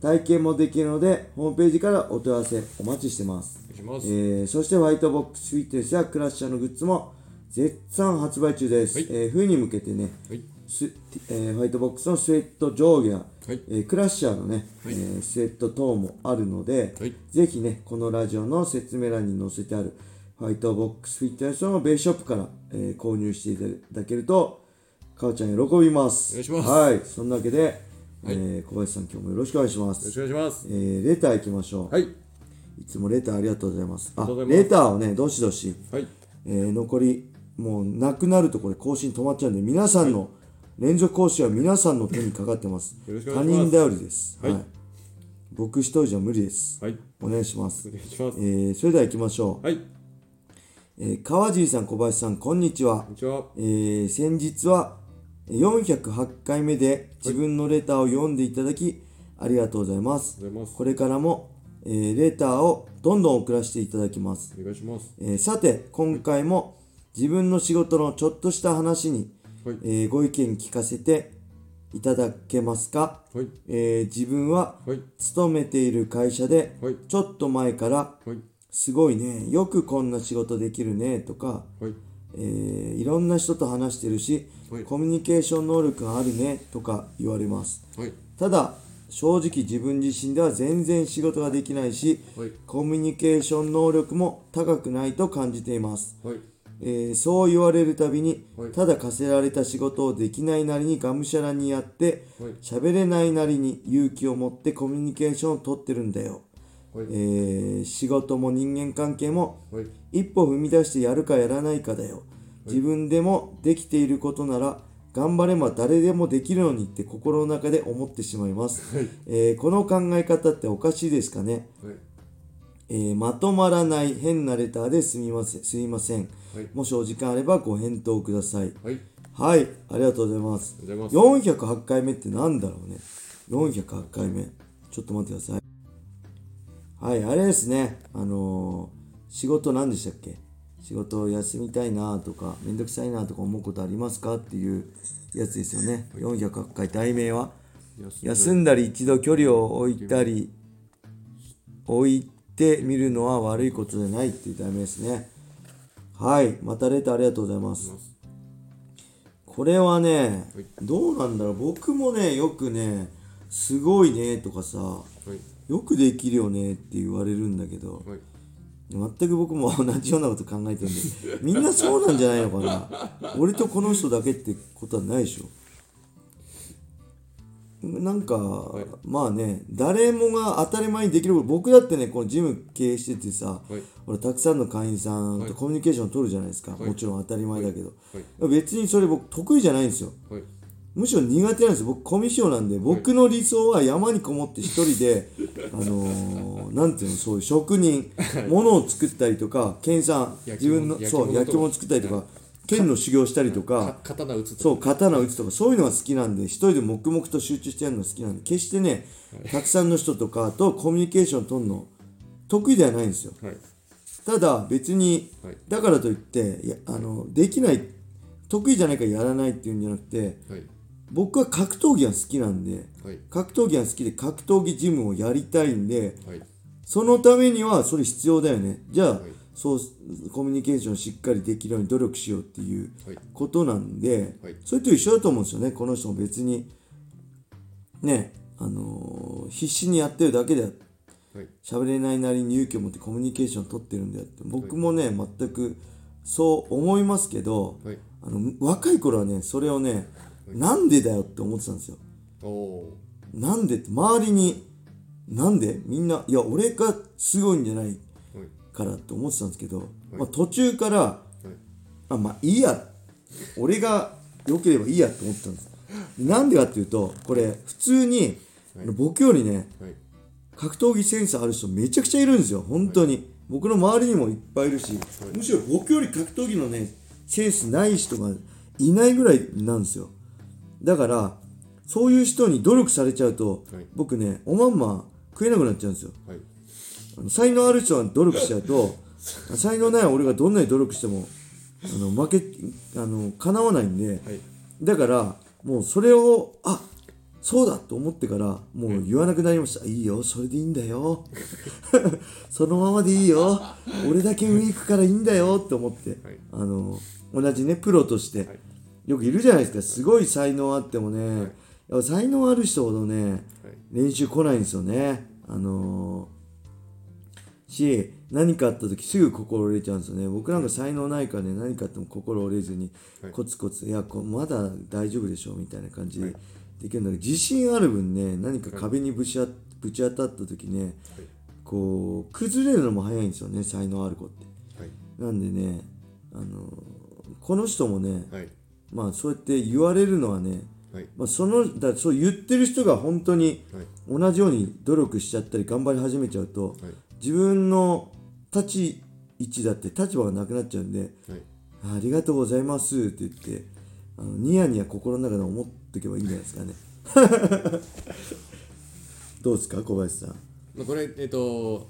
体験もできるのでホームページからお問い合わせお待ちしてます。お願いします。えーそしてホワイトボックスフィットネスやクラッシャーのグッズも絶賛発売中です、はい。えー冬に向けてね、はい。スえーホワイトボックスのスウェット上下や、はい。えークラッシャーのね、はい。えースウェット等もあるので、はい。ぜひねこのラジオの説明欄に載せてあるホワイトボックスフィットネスのベースショップから、えー購入していただけるとかおちゃん喜びます。お願いします。はい。そんなわけで、はいえー小林さん今日もよろしくお願いしまよろすしくお願いします。えーレター行きましょう、はい。いつもレターありがとうございます。あありがとうございますレターをね、どしどし、はい。えー残り、もうなくなるとこれ更新止まっちゃうんで、皆さんの連続更新は皆さんの手にかかってます。よろしくお他願いします人頼りです。はい僕一人じゃ無理です。はい。お願いします。お願いしますえ。ーそれでは行きましょう。はい。えー川尻さん、小林さん、こんにちはこん。にちは。えー先日は408回目で自分のレターを読んでいただきありがとうございます。ます。これからも、えーレターをどんどん送らせていただきます。お願いします。えーさて今回も自分の仕事のちょっとした話に、はい。えーご意見聞かせていただけますか、はい。えー自分ははい。勤めている会社ではい。ちょっと前からはい。すごいねよくこんな仕事できるねとか、はい。えーいろんな人と話してるしはい。コミュニケーション能力があるねとか言われますはい。ただ正直自分自身では全然仕事ができないしはい。コミュニケーション能力も高くないと感じていますはい。えーそう言われるたびに、はいただ課せられた仕事をできないなりにがむしゃらにやってはい。喋れないなりに勇気を持ってコミュニケーションを取ってるんだよ、はい。えー仕事も人間関係もはい。一歩踏み出してやるかやらないかだよ自分でもできていることなら頑張れば誰でもできるのにって心の中で思ってしまいます、はい。えーこの考え方っておかしいですかね？はい。えーまとまらない変なレターですみませんすいません。はい。もしお時間あればご返答ください。はい。はい。ありがとうございます。ます。408回目ってなんだろうね。408回目。ちょっと待ってください。はい。あれですね。あのー仕事何でしたっけ？仕事を休みたいなとかめんどくさいなとか思うことありますかっていうやつですよね。408回題名は。休んだり一度距離を置いたり置いてみるのは悪いことじゃないっていう題名ですね。はい。またレターありがとうございます。これはねはい。どうなんだろう。僕もねよくねすごいねとかさはい。よくできるよねって言われるんだけどはい。全く僕も同じようなこと考えてるんでみんなそうなんじゃないのかな。俺とこの人だけってことはないでしょ。なんか、い。まあね誰もが当たり前にできること僕だってねこのジム経営しててさ、はい。俺たくさんの会員さんはい。とコミュニケーション取るじゃないですか、はい。もちろん当たり前だけど、はい。別にそれ僕得意じゃないんですよ。はい。むしろ苦手なんですよ僕コミュ障なんで僕の理想は山にこもって一人で、あのーなんていうのそういう職人物を作ったりとか研さん自分のそう焼き物作ったりとか剣の修行したりとかか刀打つと。そう刀打つとかそういうのが好きなんで一人で黙々と集中してやるのが好きなんで決してねたくさんの人とかとコミュニケーション取るの得意ではないんですよはい。ただ別にはい。だからといっていやあのできない得意じゃないからやらないっていうんじゃなくてはい。僕は格闘技が好きなんではい。格闘技が好きで格闘技ジムをやりたいんではい。そのためにはそれ必要だよねじゃあ、はいそうコミュニケーションしっかりできるように努力しようっていうはい。ことなんで、はいそれと一緒だと思うんですよねこの人も別にねあのー必死にやってるだけではい。喋れないなりに勇気を持ってコミュニケーション取ってるんだよって僕もね全くそう思いますけどはい。あの若い頃はねそれをねなんでだよって思ってたんですよ。なんでって周りになんで？みんないや俺がすごいんじゃない。からって思ってたんですけど、まあ、途中からはい。あまあいいや。俺が良ければいいやって思ってたんです。なんでかっていうとこれ普通に、はい。僕よりねはい。格闘技センスある人めちゃくちゃいるんですよ。本当に、僕の周りにもいっぱいいるし、むしろ僕より格闘技のねセンスない人がいないぐらいなんですよだからそういう人に努力されちゃうと、はい。僕ねおまんま食えなくなっちゃうんですよ。はい。あの才能ある人は努力しちゃうと 才能ない俺がどんなに努力してもあの負けあの叶わないんではい。だからもうそれをあそうだと思ってからもう言わなくなりました、いいよそれでいいんだよ。そのままでいいよ。俺だけ上行くからいいんだよって思って、はい。あの同じねプロとして、はいよくいるじゃないですか。すごい才能あってもね、やっぱ才能ある人ほどね、はい。練習来ないんですよね。あのーし何かあった時すぐ心折れちゃうんですよね。僕なんか才能ないからね何かあっても心折れずにはい。コツコツいやこまだ大丈夫でしょみたいな感じでできるんだけど自信ある分ね何か壁にぶちあぶち当たった時ねこう崩れるのも早いんですよね才能ある子って。はい。なんでねあのーこの人もねはいまあそうやって言われるのはねはい。まあ、そのだそう言ってる人が本当にはい。同じように努力しちゃったり頑張り始めちゃうとはい。自分の立ち位置だって立場がなくなっちゃうんではい。あありがとうございますって言ってあのニヤニヤ心の中で思っておけばいいんじゃないですかね。どうですか小林さん。まあこれえっと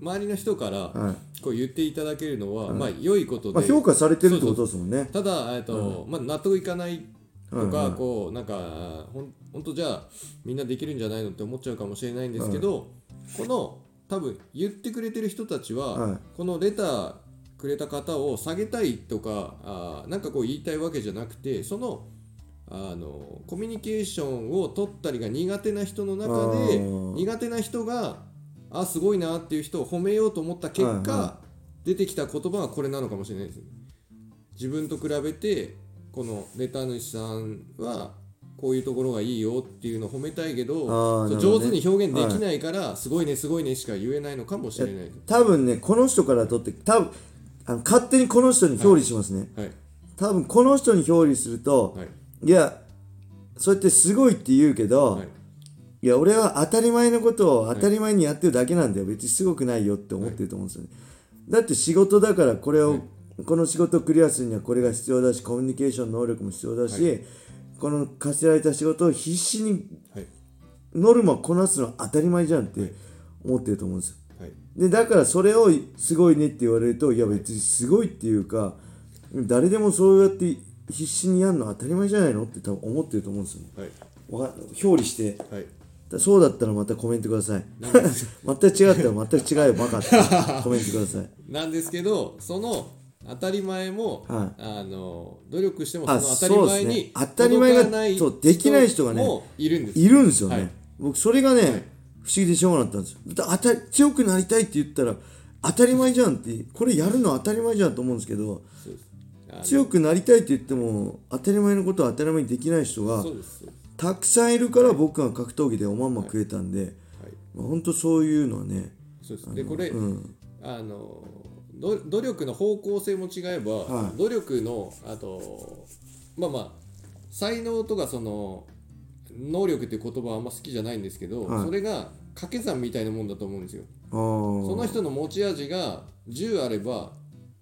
周りの人からはこう言っていただけるのはまあ良いことでまあ、評価されてるってことですもんね。ただ、えっとまあ、納得いかないとか、こうなんかほん本当じゃあみんなできるんじゃないのって思っちゃうかもしれないんですけど、この多分言ってくれてる人たちは、はい。このレターくれた方を下げたいとかあーなんかこう言いたいわけじゃなくてそのあのコミュニケーションを取ったりが苦手な人の中あでー。苦手な人があすごいなっていう人を褒めようと思った結果、はいは出てきた言葉はこれなのかもしれないです自分と比べてこのレター主さんはこういうところがいいよっていうのを褒めたいけどね。上手に表現できないから、すごいねすごいねしか言えないのかもしれない多分ねこの人からとって多分あの勝手にこの人に表裏しますね、はい。多分この人に表裏すると、はい。いやそうやってすごいって言うけど、はいいや俺は当たり前のことを当たり前にやってるだけなんだよ、別にすごくないよって思ってると思うんですよね、だって仕事だからこれを、この仕事をクリアするにはこれが必要だしコミュニケーション能力も必要だし、この課せられた仕事を必死にはい。ノルマをこなすのは当たり前じゃんって思ってると思うんですよ。はい。でだからそれをすごいねって言われるといや別にすごいっていうか誰でもそうやって必死にやるのは当たり前じゃないのって多分思ってると思うんですよね。表裏して。はい。だそうだったらまたコメントください。全く違ったら全く違うよ。バカって。コメントください。なんですけどその当たり前も、はい。あの努力してもそあの当たり前にね。当たり前がそうできない人がねもいるんです。いるんですよね、はい。僕それがね、不思議でしょうがなかったんですよ。当たり強くなりたいって言ったら当たり前じゃんってこれやるの当たり前じゃんと思うんですけど強くなりたいって言っても当たり前のことを当たり前にできない人がそうですそうですたくさんいるから僕が格闘技でおまんま食えたんで、はい。まあ、本当そういうのはねそうです。でこれ、うん。あのど努力の方向性も違えば、はい。努力のあとまあまあ才能とかその能力っていう言葉はあんま好きじゃないんですけど、はい。それが掛け算みたいなもんだと思うんですよ。その人の持ち味が10あれば、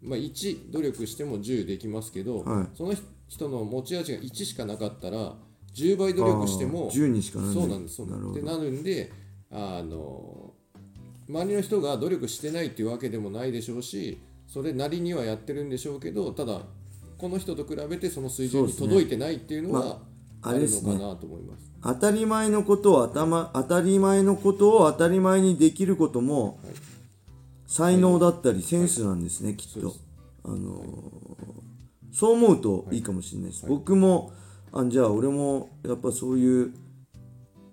まあ、1努力しても10できますけど、はい。その人の持ち味が1しかなかったら10倍努力してもあー10にしかない。そうなんですそうなんです。なるんであの周りの人が努力してないっていうわけでもないでしょうしそれなりにはやってるんでしょうけどただこの人と比べてその水準に届いてないっていうのは、まああるのかなと思います。当たり前のことを頭当たり前のことを当たり前にできることもはい。才能だったりセンスなんですね、きっと。あのーそう思うといいかもしれないです、僕もあじゃあ俺もやっぱそういう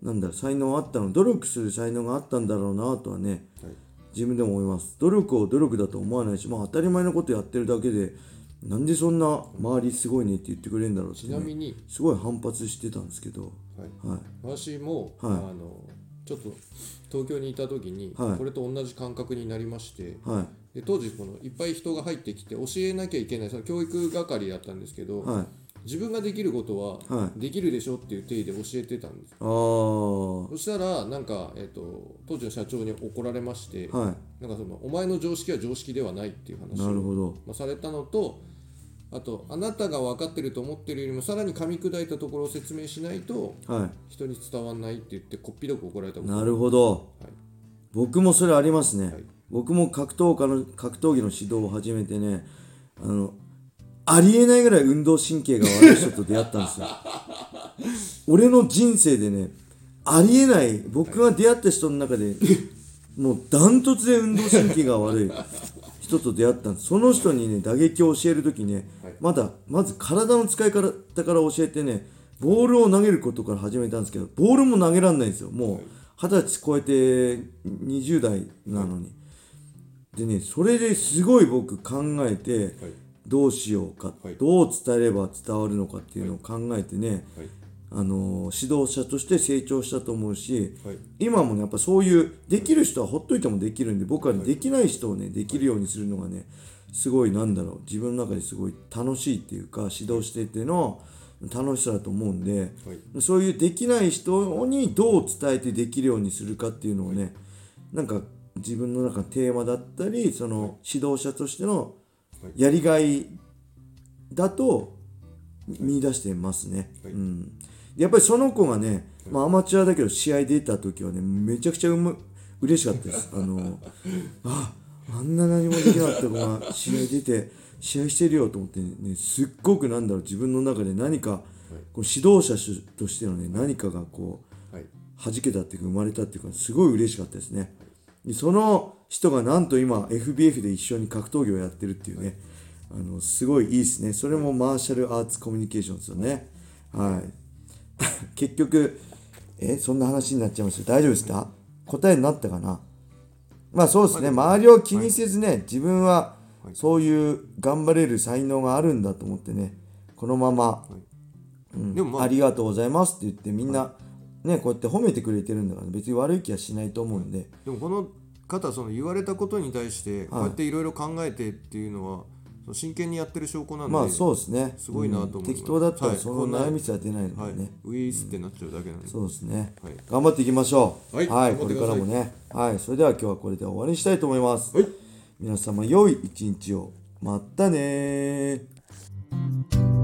なんだ才能あったの努力する才能があったんだろうなとはねはい。自分でも思います。努力を努力だと思わないし、まあ、当たり前のことやってるだけでなんでそんな周りすごいねって言ってくれるんだろうって、ね、ちなみに、すごい反発してたんですけど、はい。はい、私も、はい。あのちょっと東京にいた時に、はい。これと同じ感覚になりましてはい。で当時このいっぱい人が入ってきて教えなきゃいけないその教育係だったんですけど、はい自分ができることは、はできるでしょっていう体で教えてたんですああはそしたらなんか、えっと当時の社長に怒られまして、い。なんかそのお前の常識は常識ではないっていう話を、なるほど。まあ、されたのとあとあなたが分かってると思ってるよりもさらに噛み砕いたところを説明しないとは人に伝わんないって言ってこっぴどく怒られたなるほど。はい。僕もそれありますね。はい。僕も格闘家の格闘技の指導を始めてね、あの、ありえないぐらい運動神経が悪い人と出会ったんですよ。俺の人生でね、ありえない、僕が出会った人の中で、もうダントツで運動神経が悪い人と出会ったんです。その人にね、打撃を教えるときね、まだ、まず体の使い方から教えてね、ボールを投げることから始めたんですけど、ボールも投げられないんですよ。もう、二十歳超えて20代なのに。でね、それですごい僕考えて、はいどうしようか、はい。どう伝えれば伝わるのかっていうのを考えてね、はい。あのー指導者として成長したと思うし、はい。今もねやっぱそういうできる人はほっといてもできるんで僕はね、できない人をねできるようにするのがねすごいなんだろう。自分の中ですごい楽しいっていうか指導していての楽しさだと思うんで、はい。そういうできない人にどう伝えてできるようにするかっていうのをねなんか自分の中のテーマだったりその指導者としてのやりがいだと見出してますね。はい。うん、やっぱりその子がね、まあ、アマチュアだけど試合出た時はねめちゃくちゃうむ嬉しかったです。あのああんな何もできなかった子が試合出て試合してるよと思ってねすっごくなんだろう自分の中で何かこう指導者としてのね何かがこうはい。弾けたっていうか生まれたっていうかすごい嬉しかったですね。でその人がなんと今 FBF で一緒に格闘技をやってるっていうねあのすごいいいですね。それもマーシャルアーツコミュニケーションですよね。はい。結局えそんな話になっちゃいました大丈夫ですか？答えになったかな？まあそうですね。周りを気にせずね自分はそういう頑張れる才能があるんだと思ってねこのままでもまあありがとうございますって言ってみんな、ねこうやって褒めてくれてるんだから別に悪い気はしないと思うんで、でもこの方その言われたことに対してこうやっていろいろ考えてっていうのは真剣にやってる証拠なんでまあそうですね。すごいなと思います。うん。適当だったらその悩みすら出ないのはい。でね、ウィースってなっちゃうだけなんで。そうですね、はい。頑張っていきましょう。はい。これからもね。はい。それでは今日はこれで終わりにしたいと思います、はい。皆様良い一日を。またねー